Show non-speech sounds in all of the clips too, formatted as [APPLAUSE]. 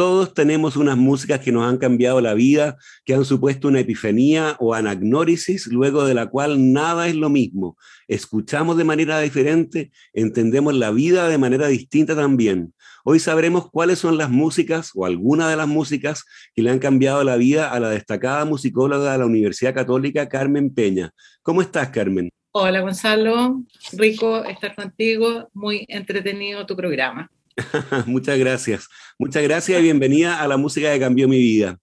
Todos tenemos unas músicas que nos han cambiado la vida, que han supuesto una epifanía o anagnórisis, luego de la cual nada es lo mismo. Escuchamos de manera diferente, entendemos la vida de manera distinta también. Hoy sabremos cuáles son las músicas o algunas de las músicas que le han cambiado la vida a la destacada musicóloga de la Universidad Católica, Carmen Peña. ¿Cómo estás, Carmen? Hola, Gonzalo. Rico estar contigo. Muy entretenido tu programa. [LAUGHS] Muchas gracias. Muchas gracias y bienvenida a la música que cambió mi vida.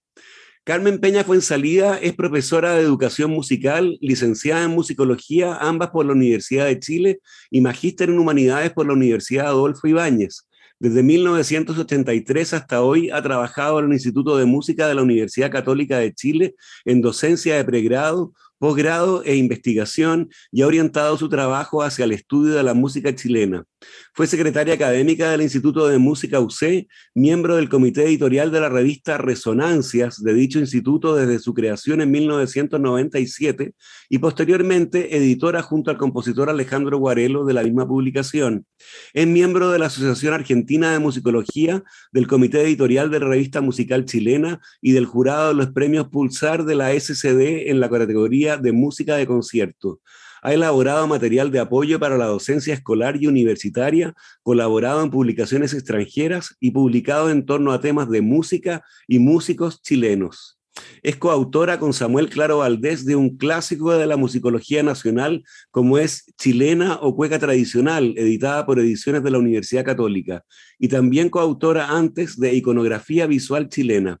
Carmen Peña Fuensalida es profesora de educación musical, licenciada en musicología, ambas por la Universidad de Chile, y magíster en humanidades por la Universidad Adolfo Ibáñez. Desde 1983 hasta hoy ha trabajado en el Instituto de Música de la Universidad Católica de Chile en docencia de pregrado, posgrado e investigación y ha orientado su trabajo hacia el estudio de la música chilena. Fue secretaria académica del Instituto de Música UC, miembro del comité editorial de la revista Resonancias de dicho instituto desde su creación en 1997 y posteriormente editora junto al compositor Alejandro Guarelo de la misma publicación. Es miembro de la Asociación Argentina de Musicología, del comité editorial de la revista musical chilena y del jurado de los premios Pulsar de la SCD en la categoría de música de concierto. Ha elaborado material de apoyo para la docencia escolar y universitaria, colaborado en publicaciones extranjeras y publicado en torno a temas de música y músicos chilenos. Es coautora con Samuel Claro Valdés de un clásico de la musicología nacional como es Chilena o Cueca Tradicional, editada por Ediciones de la Universidad Católica, y también coautora antes de Iconografía Visual Chilena.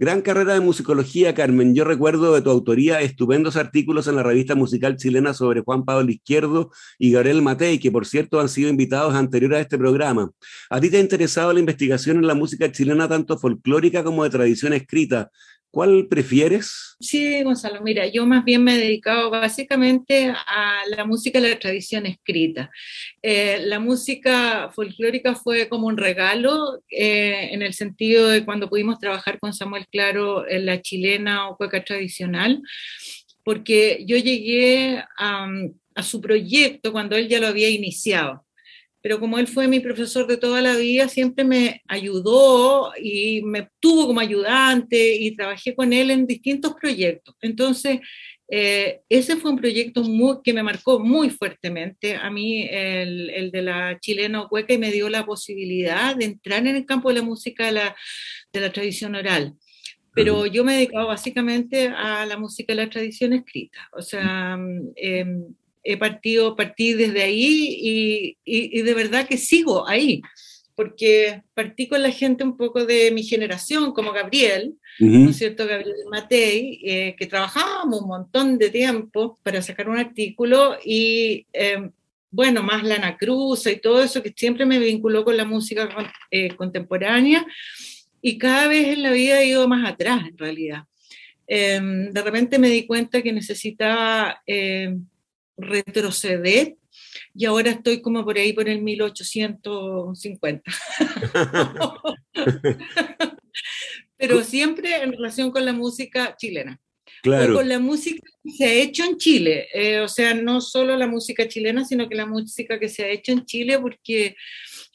Gran carrera de musicología, Carmen. Yo recuerdo de tu autoría estupendos artículos en la revista musical chilena sobre Juan Pablo Izquierdo y Gabriel Matei, que por cierto han sido invitados anteriores a este programa. ¿A ti te ha interesado la investigación en la música chilena tanto folclórica como de tradición escrita? ¿Cuál prefieres? Sí, Gonzalo, mira, yo más bien me he dedicado básicamente a la música de la tradición escrita. Eh, la música folclórica fue como un regalo eh, en el sentido de cuando pudimos trabajar con Samuel Claro en la chilena o cueca tradicional, porque yo llegué a su proyecto cuando él ya lo había iniciado pero como él fue mi profesor de toda la vida, siempre me ayudó y me tuvo como ayudante y trabajé con él en distintos proyectos. Entonces, eh, ese fue un proyecto muy, que me marcó muy fuertemente a mí, el, el, de la chilena hueca, y me dio la posibilidad de entrar en el campo de la música de la, de la tradición oral. Pero yo me he dedicado básicamente a la música de la tradición escrita. O sea, eh, he partido, partí desde ahí y, de verdad que sigo ahí, porque partí con la gente un poco de mi generación, como Gabriel, ¿no es cierto? Gabriel Matei, eh, que trabajábamos un montón de tiempo para sacar un artículo y... Em, bueno, más Lana Cruz y todo eso que siempre me vinculó con la música eh, contemporánea y cada vez en la vida he ido más atrás en realidad. Em, de repente me di cuenta que necesitaba em, retroceder y ahora estoy como por ahí por el 1850. [LAUGHS] Pero siempre en relación con la música chilena. Claro. con la música que se ha hecho en Chile. Eh, o sea, no solo la música chilena, sino que la música que se ha hecho en Chile, porque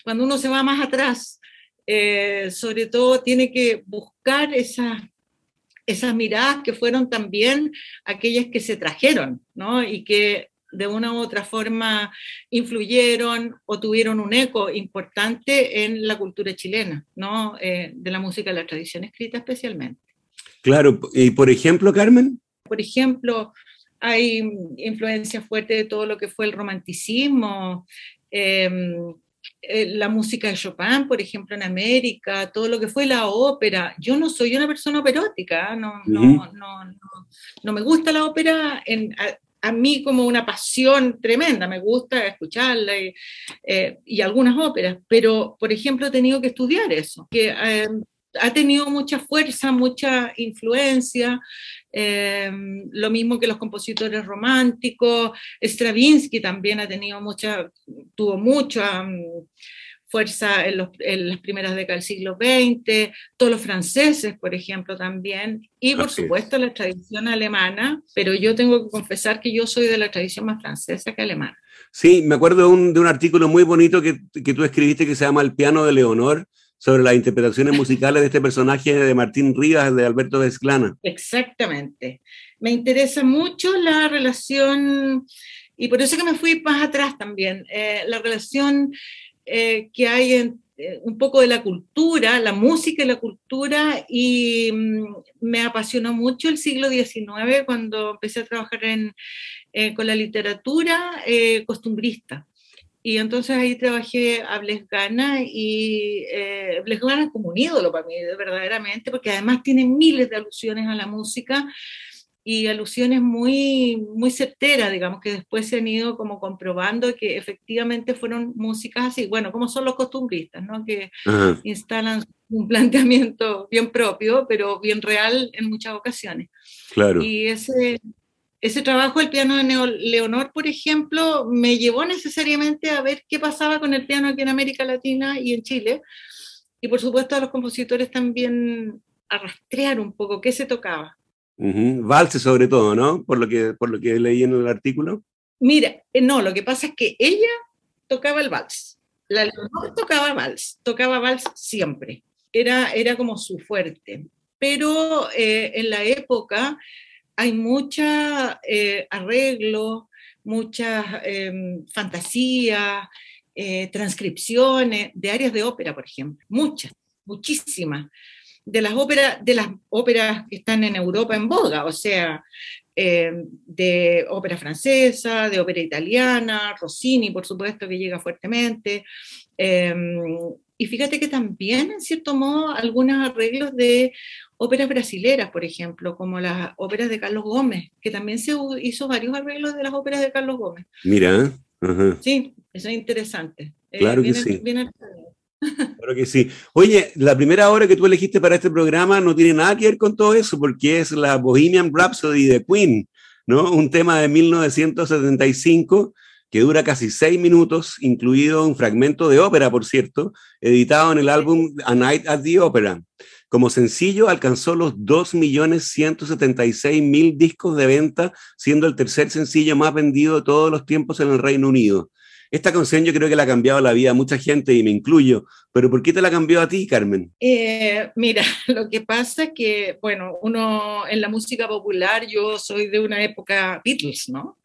cuando uno se va más atrás, eh, sobre todo tiene que buscar esas esas miradas que fueron también aquellas que se trajeron, ¿no? Y que de una u otra forma influyeron o tuvieron un eco importante en la cultura chilena, ¿no? Eh, de la música de la tradición escrita especialmente. Claro, y por ejemplo, Carmen. Por ejemplo, hay influencia fuerte de todo lo que fue el romanticismo, em, eh, la música de Chopin, por ejemplo, en América, todo lo que fue la ópera. Yo no soy una persona operótica, no, no, no, no, me gusta la ópera en, a mí como una pasión tremenda, me gusta escucharla y, eh, y algunas óperas, pero por ejemplo he tenido que estudiar eso, que eh, ha tenido mucha fuerza, mucha influencia, em, lo mismo que los compositores románticos, Stravinsky también ha tenido mucha, tuvo mucha mm, fuerza en, las primeras décadas del siglo XX, todos los franceses, por ejemplo, también, y por supuesto la tradición alemana, pero yo tengo que confesar que yo soy de la tradición más francesa que alemana. Sí, me acuerdo de un, de un artículo muy bonito que, que, tú escribiste que se llama El piano de Leonor, sobre las interpretaciones [LAUGHS] musicales de este personaje de Martín Rivas, de Alberto Vesclana. Exactamente. Me interesa mucho la relación, y por eso que me fui más atrás también, eh, la relación eh, que hay eh, un poco de la cultura, la música y la cultura, y mm, me apasionó mucho el siglo XIX cuando empecé a trabajar en, con la literatura costumbrista. Y entonces ahí trabajé a Blesgana y eh, Blesgana es como un ídolo para mí, verdaderamente, porque además tiene miles de alusiones a la música y alusiones muy, muy certeras, digamos, que después se han ido como comprobando que efectivamente fueron músicas así, bueno, como son los costumbristas, ¿no? Que instalan un [LAUGHS] planteamiento bien propio, pero bien real en muchas ocasiones. Claro. Y ese, ese trabajo del piano de Leonor, por ejemplo, me llevó necesariamente a ver qué pasaba con el piano aquí en América Latina y en Chile. Y por supuesto a los compositores también a rastrear un poco qué se tocaba. Valse sobre todo, ¿no? Por lo, que, por lo que leí en el artículo. Mira, eh, no, lo que pasa es que ella tocaba el vals. La Leonor tocaba vals, tocaba vals siempre. Era, era como su fuerte. Pero eh, en la época hay mucha eh, arreglo, muchas em, fantasías, eh, transcripciones de áreas de ópera, por ejemplo, muchas, muchísimas. De las óperas, de las óperas que están en Europa en boga, o sea, em, de ópera francesa, de ópera italiana, Rossini, por supuesto, que llega fuertemente. Em, y fíjate que también, en cierto modo, algunos arreglos de óperas brasileras, por ejemplo, como las óperas de Carlos Gómez, que también se hizo varios arreglos de las óperas de Carlos Gómez. Mira. Sí, eso es interesante. Eh, claro que sí. Claro que sí. Oye, la primera obra que tú elegiste para este programa no tiene nada que ver con todo eso, porque es la Bohemian Rhapsody de Queen, ¿no? Un tema de 1975 que dura casi seis minutos, incluido un fragmento de ópera, por cierto, editado en el álbum A Night at the Opera. Como sencillo alcanzó los 2.176.000 discos de venta, siendo el tercer sencillo más vendido de todos los tiempos en el Reino Unido. Esta canción yo creo que le ha cambiado la vida a mucha gente y me incluyo, pero ¿por qué te la cambió a ti, Carmen? Eh, mira, [LAUGHS] lo que pasa es que, bueno, uno en la música popular, yo soy de una época Beatles, ¿no?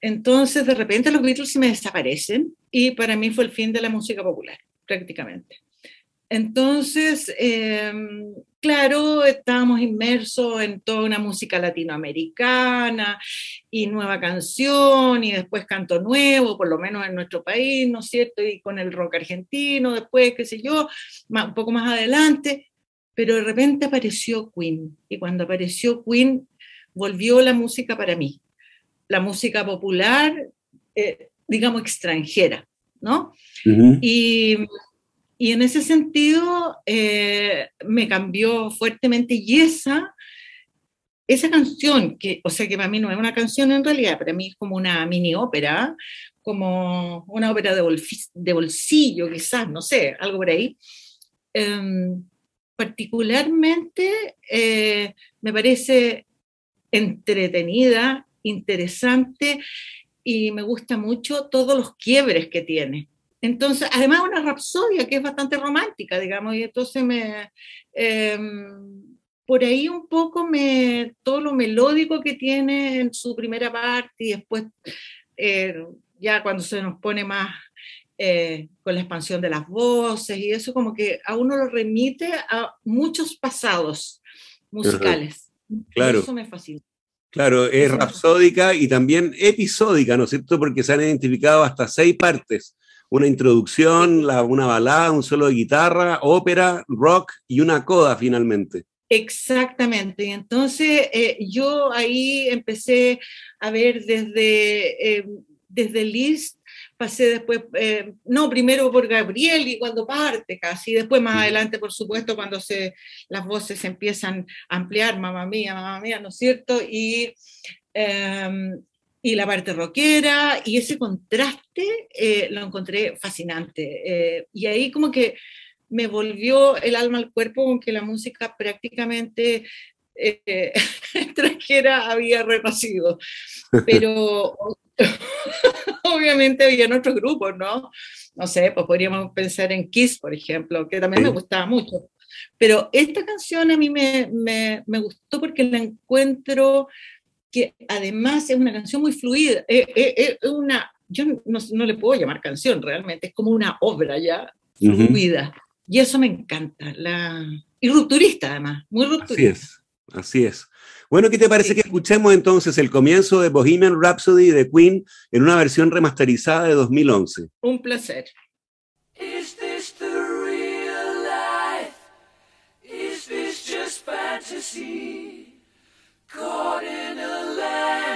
Entonces, de repente los Beatles se me desaparecen y para mí fue el fin de la música popular, prácticamente. Entonces, em, claro, estábamos inmersos en toda una música latinoamericana y nueva canción y después canto nuevo, por lo menos en nuestro país, ¿no es cierto? Y con el rock argentino, después, qué sé yo, un poco más adelante, pero de repente apareció Queen y cuando apareció Queen volvió la música para mí, la música popular, eh, digamos, extranjera, ¿no? Y y en ese sentido eh, me cambió fuertemente y esa, esa canción, que, o sea que para mí no es una canción en realidad, para mí es como una mini ópera, como una ópera de, bolsillo quizás, no sé, algo por ahí. Em, particularmente eh, me parece entretenida, interesante y me gusta mucho todos los quiebres que tiene. Entonces, además una rapsodia que es bastante romántica, digamos, y entonces me, em, por ahí un poco me, todo lo melódico que tiene en su primera parte y después eh, ya cuando se nos pone más eh, con la expansión de las voces y eso como que a uno lo remite a muchos pasados musicales. Claro. eso me fascina. Claro, es rapsódica y también episódica, ¿no es cierto? Porque se han identificado hasta seis partes una introducción, una balada, un solo de guitarra, ópera, rock y una coda finalmente. Exactamente. Entonces eh, yo ahí empecé a ver desde, eh, desde Liszt pasé después, eh, no, primero por Gabriel y cuando parte casi, después más adelante, por supuesto, cuando se, las voces empiezan a ampliar, mamá mía, mamá mía, ¿no es cierto? Y, em, y la parte rockera, y ese contraste eh, lo encontré fascinante. Eh, y ahí como que me volvió el alma al cuerpo, aunque la música prácticamente [LAUGHS] extranjera había renacido. Pero [LAUGHS] obviamente había en otros grupos, ¿no? No sé, pues podríamos pensar en Kiss, por ejemplo, que también me gustaba mucho. Pero esta canción a mí me, me, me gustó porque la encuentro que además es una canción muy fluida, es, una, yo no, no, le puedo llamar canción realmente, es como una obra ya fluida. Y eso me encanta, la, y rupturista además, muy rupturista. Así es, así es. Bueno, ¿qué te parece que escuchemos entonces el comienzo de Bohemian Rhapsody de Queen en una versión remasterizada de 2011? Un placer. Is this the real life? Is this just fantasy? Caught in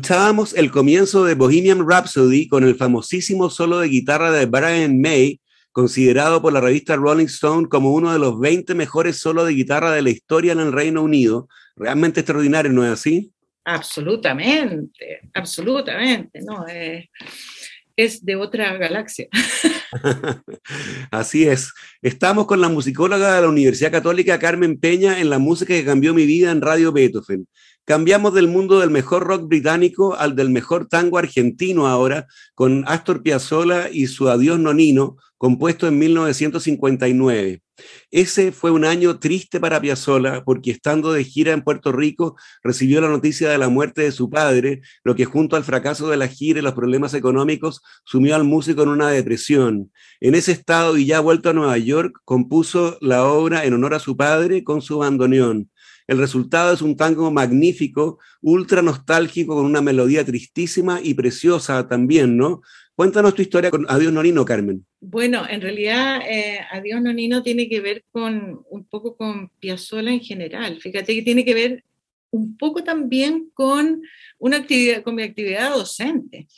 Escuchábamos el comienzo de Bohemian Rhapsody con el famosísimo solo de guitarra de Brian May, considerado por la revista Rolling Stone como uno de los 20 mejores solos de guitarra de la historia en el Reino Unido. Realmente extraordinario, ¿no es así? Absolutamente, absolutamente, ¿no? Eh, es de otra galaxia. [LAUGHS] Así es. Estamos con la musicóloga de la Universidad Católica Carmen Peña en la música que cambió mi vida en Radio Beethoven. Cambiamos del mundo del mejor rock británico al del mejor tango argentino ahora, con Astor Piazzolla y su Adiós Nonino, compuesto en 1959. Ese fue un año triste para Piazzolla porque estando de gira en Puerto Rico recibió la noticia de la muerte de su padre, lo que junto al fracaso de la gira y los problemas económicos sumió al músico en una depresión. En ese estado y ya vuelto a Nueva York, compuso la obra en honor a su padre con su bandoneón. El resultado es un tango magnífico, ultra nostálgico, con una melodía tristísima y preciosa también, ¿no? Cuéntanos tu historia con Adiós Nonino, Carmen. Bueno, en realidad eh, Adiós Nonino tiene que ver con un poco con Piazzolla en general. Fíjate que tiene que ver un poco también con una actividad, con mi actividad docente.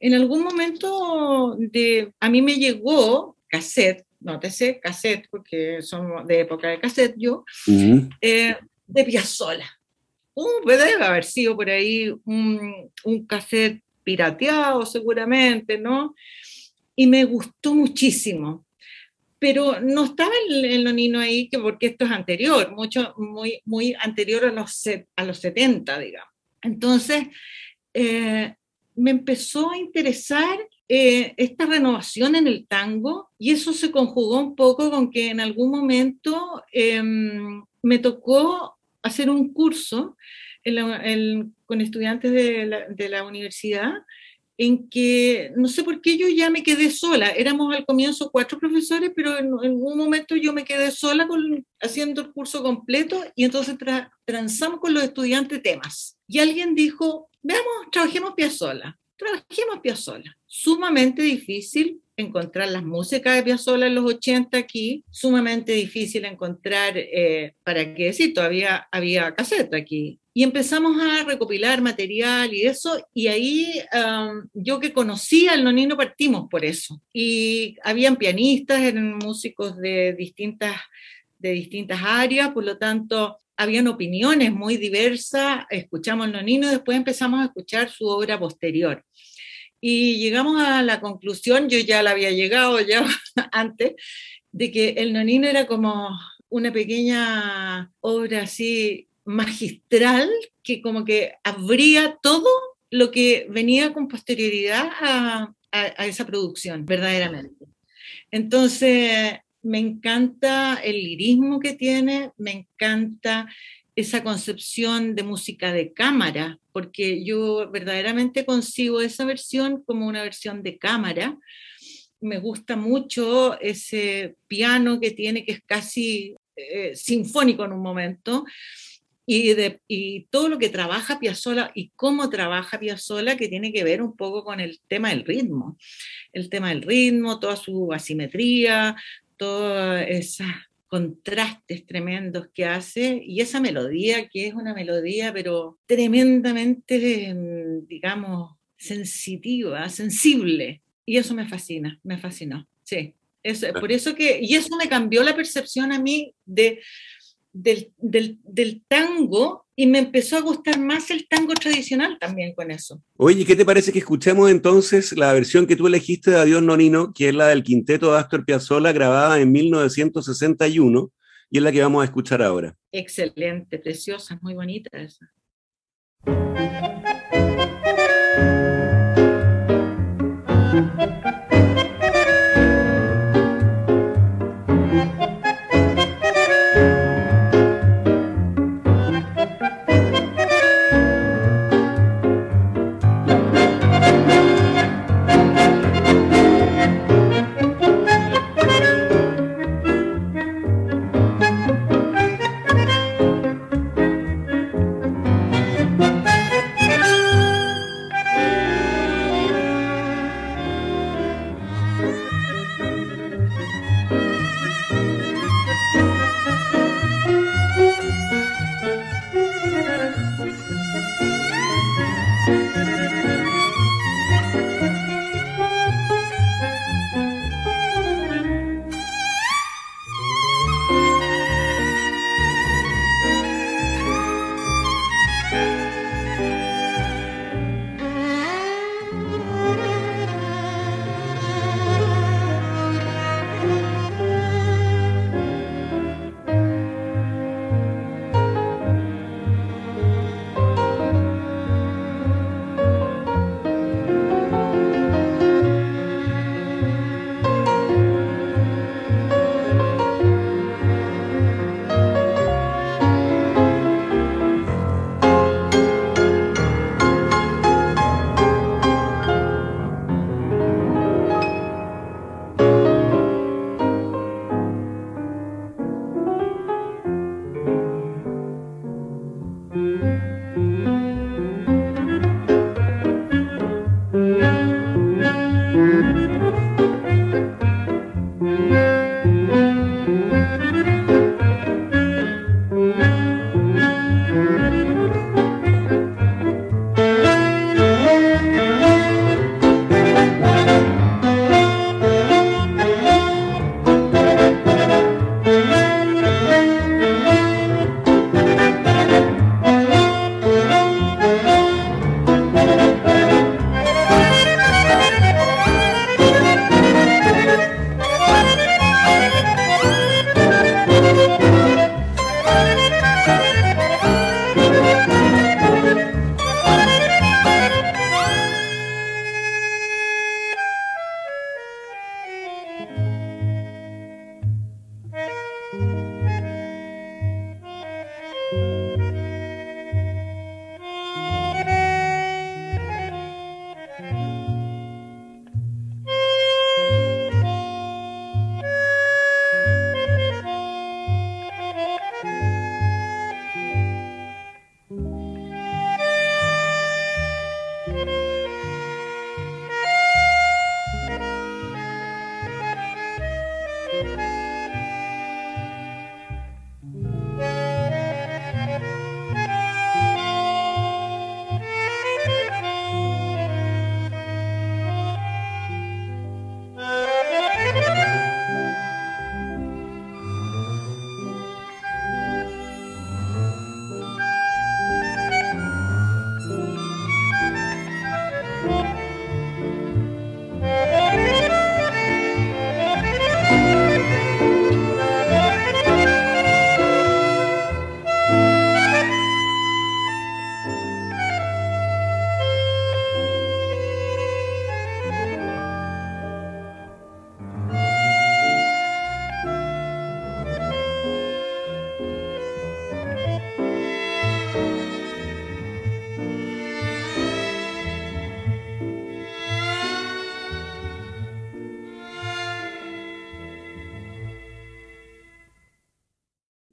En algún momento de, a mí me llegó cassette, nótese, cassette, porque somos de época de cassette yo, Uh -huh. eh, de Piazzolla. Uh, debe haber sido por ahí un, un cassette pirateado seguramente, ¿no? Y me gustó muchísimo. Pero no estaba el, el nonino ahí, que porque esto es anterior, mucho, muy, muy anterior a los, a los 70, digamos. Entonces, eh, me empezó a interesar eh, esta renovación en el tango y eso se conjugó un poco con que en algún momento eh, me tocó hacer un curso con estudiantes de la, universidad en que no sé por qué yo ya me quedé sola. Éramos al comienzo cuatro profesores, pero en, en un momento yo me quedé sola haciendo el curso completo y entonces tra, transamos con los estudiantes temas. Y alguien dijo, veamos, trabajemos Piazzolla, trabajemos Piazzolla. Sumamente difícil encontrar las músicas de Piazzolla en los 80 aquí, sumamente difícil encontrar, eh, para qué decir, todavía había cassette aquí. Y empezamos a recopilar material y eso, y ahí um, yo que conocía al nonino partimos por eso. Y habían pianistas, eran músicos de distintas, de distintas áreas, por lo tanto, habían opiniones muy diversas, escuchamos nonino después empezamos a escuchar su obra posterior. Y llegamos a la conclusión, yo ya la había llegado ya [LAUGHS] antes, de que el nonino era como una pequeña obra así magistral que como que abría todo lo que venía con posterioridad a, a esa producción, verdaderamente. Entonces, me encanta el lirismo que tiene, me encanta esa concepción de música de cámara, porque yo verdaderamente concibo esa versión como una versión de cámara. Me gusta mucho ese piano que tiene, que es casi eh, sinfónico en un momento, y, de, y, todo lo que trabaja Piazzolla y cómo trabaja Piazzolla, que tiene que ver un poco con el tema del ritmo. El tema del ritmo, toda su asimetría, todas esas contrastes tremendos que hace y esa melodía que es una melodía pero tremendamente, digamos, sensitiva, sensible. Y eso me fascina, me fascinó. Sí, es, por eso que, y eso me cambió la percepción a mí de, del, del, del, tango y me empezó a gustar más el tango tradicional también con eso. Oye, ¿qué te parece que escuchemos entonces la versión que tú elegiste de Adiós Nonino, que es la del quinteto de Astor Piazzolla grabada en 1961 y es la que vamos a escuchar ahora? Excelente, preciosa, muy bonita esa.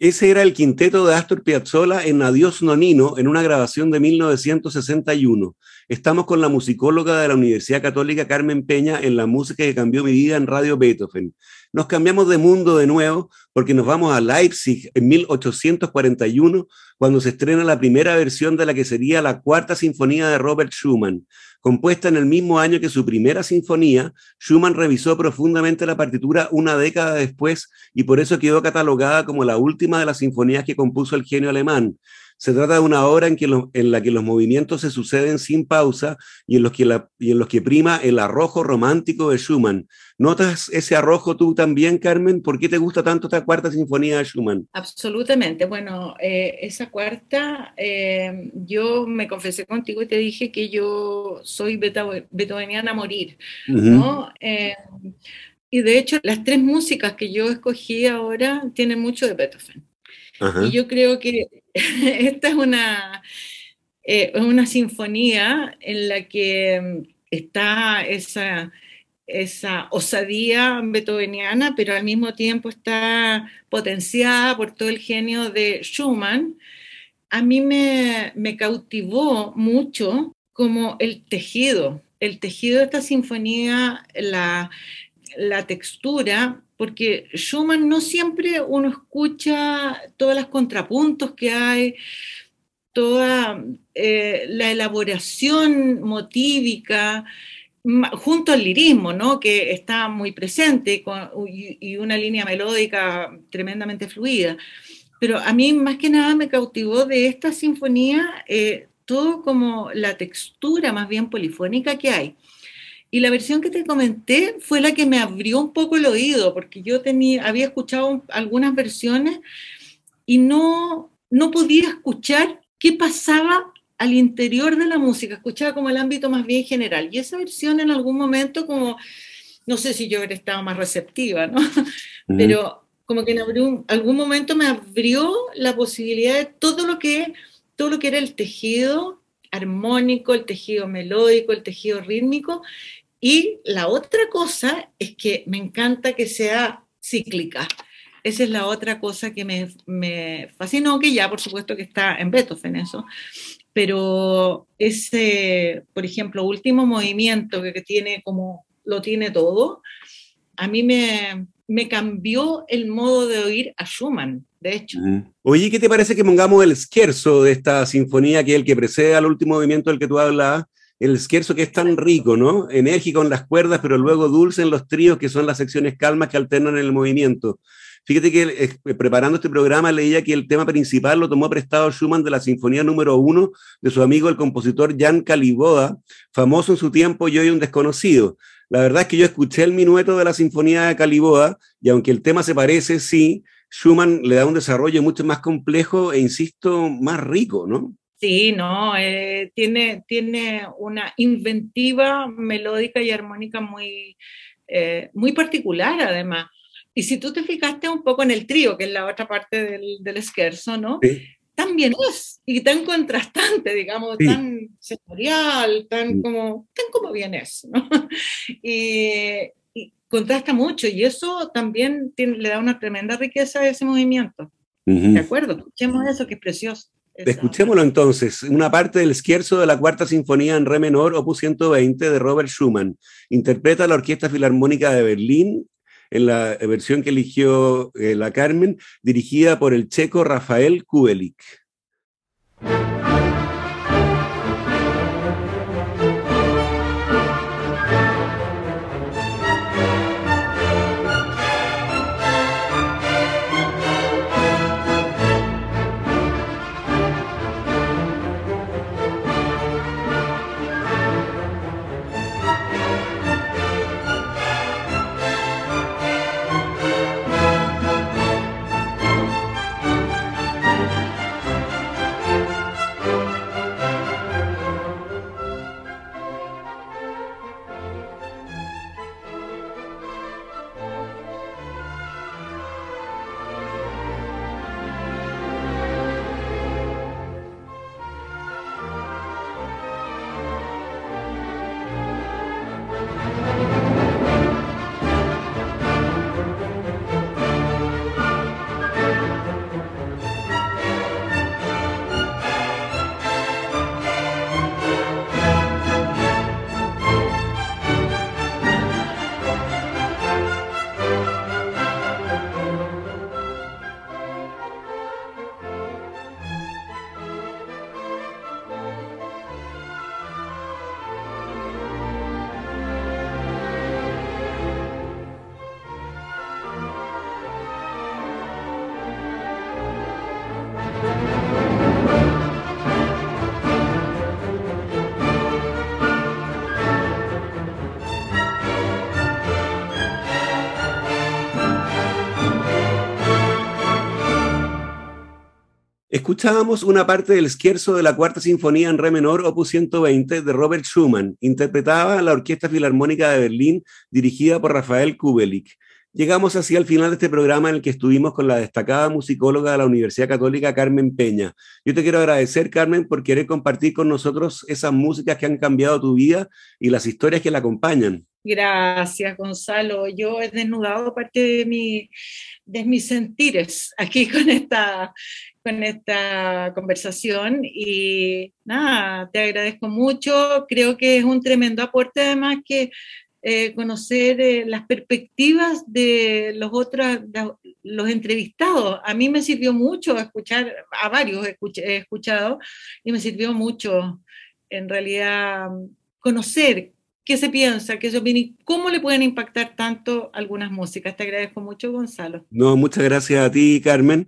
Ese era el quinteto de Astor Piazzolla en Adiós Nonino en una grabación de 1961. Estamos con la musicóloga de la Universidad Católica Carmen Peña en la música que cambió mi vida en Radio Beethoven. Nos cambiamos de mundo de nuevo porque nos vamos a Leipzig en 1841 cuando se estrena la primera versión de la que sería la cuarta sinfonía de Robert Schumann. Compuesta en el mismo año que su primera sinfonía, Schumann revisó profundamente la partitura una década después y por eso quedó catalogada como la última de las sinfonías que compuso el genio alemán. Se trata de una obra en, que lo, en la que los movimientos se suceden sin pausa y en, los que la, y en los que prima el arrojo romántico de Schumann. ¿Notas ese arrojo tú también, Carmen? ¿Por qué te gusta tanto esta cuarta sinfonía de Schumann? Absolutamente. Bueno, eh, esa cuarta, eh, yo me confesé contigo y te dije que yo soy beethoveniana a morir, uh -huh. ¿no? Eh, y de hecho, las tres músicas que yo escogí ahora tienen mucho de Beethoven. Y yo creo que [LAUGHS] esta es una, eh, una sinfonía en la que está esa, esa osadía beethoveniana, pero al mismo tiempo está potenciada por todo el genio de Schumann. A mí me, me cautivó mucho como el tejido, el tejido de esta sinfonía, la, la textura, porque Schumann no siempre uno escucha todos los contrapuntos que hay, toda eh, la elaboración motívica, junto al lirismo, ¿no? que está muy presente y, una línea melódica tremendamente fluida. Pero a mí más que nada me cautivó de esta sinfonía eh, todo como la textura más bien polifónica que hay. Y la versión que te comenté fue la que me abrió un poco el oído, porque yo tenía, había escuchado algunas versiones y no, no podía escuchar qué pasaba al interior de la música, escuchaba como el ámbito más bien general. Y esa versión en algún momento como, no sé si yo hubiera estado más receptiva, ¿no? -huh. Pero como que en algún, algún momento me abrió la posibilidad de todo lo que, todo lo que era el tejido armónico, el tejido melódico, el tejido rítmico, y la otra cosa es que me encanta que sea cíclica. Esa es la otra cosa que me, me, fascinó, que ya por supuesto que está en Beethoven eso, pero ese, por ejemplo, último movimiento que, tiene como lo tiene todo, a mí me, cambió el modo de oír a Schumann, de hecho. Oye, ¿qué te parece que pongamos el scherzo de esta sinfonía, que es el que precede al último movimiento del que tú hablabas? El scherzo que es tan rico, ¿no? Enérgico en las cuerdas, pero luego dulce en los tríos, que son las secciones calmas que alternan el movimiento. Fíjate que eh, preparando este programa leía que el tema principal lo tomó prestado Schumann de la Sinfonía número uno de su amigo el compositor Jan Caliboda, famoso en su tiempo y hoy un desconocido. La verdad es que yo escuché el minueto de la Sinfonía de Caliboda y aunque el tema se parece, sí, Schumann le da un desarrollo mucho más complejo e, insisto, más rico, ¿no? Sí, no, eh, tiene, tiene una inventiva melódica y armónica muy, eh, muy particular además. Y si tú te fijaste un poco en el trío, que es la otra parte del, del scherzo, ¿no? Sí. Tan bien es, y tan contrastante, digamos, Sí. tan sensorial, tan Mm. como, tan como bien es, ¿no? [LAUGHS] Y, y contrasta mucho, y eso también tiene- le da una tremenda riqueza a ese movimiento. ¿De acuerdo? Escuchemos eso, que es precioso. Esa- Escuchémoslo entonces, una parte del scherzo de la cuarta sinfonía en re menor, opus 120 de Robert Schumann. Interpreta la Orquesta Filarmónica de Berlín en la versión que eligió eh, la Carmen, dirigida por el checo Rafael Kubelik. Escuchábamos una parte del scherzo de la cuarta sinfonía en re menor, opus 120, de Robert Schumann, interpretada la Orquesta Filarmónica de Berlín, dirigida por Rafael Kubelik. Llegamos así al final de este programa en el que estuvimos con la destacada musicóloga de la Universidad Católica, Carmen Peña. Yo te quiero agradecer, Carmen, por querer compartir con nosotros esas músicas que han cambiado tu vida y las historias que la acompañan. Gracias, Gonzalo. Yo he desnudado parte de, mi, de mis sentires aquí con esta, con esta conversación y nada, te agradezco mucho. Creo que es un tremendo aporte además que eh, conocer eh, las perspectivas de los otros, de los entrevistados. A mí me sirvió mucho escuchar, a varios he escuchado y me sirvió mucho en realidad conocer qué se piensa, qué se opina y cómo le pueden impactar tanto algunas músicas. Te agradezco mucho, Gonzalo. No, muchas gracias a ti, Carmen.